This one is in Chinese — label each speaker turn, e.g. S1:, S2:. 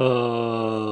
S1: 呃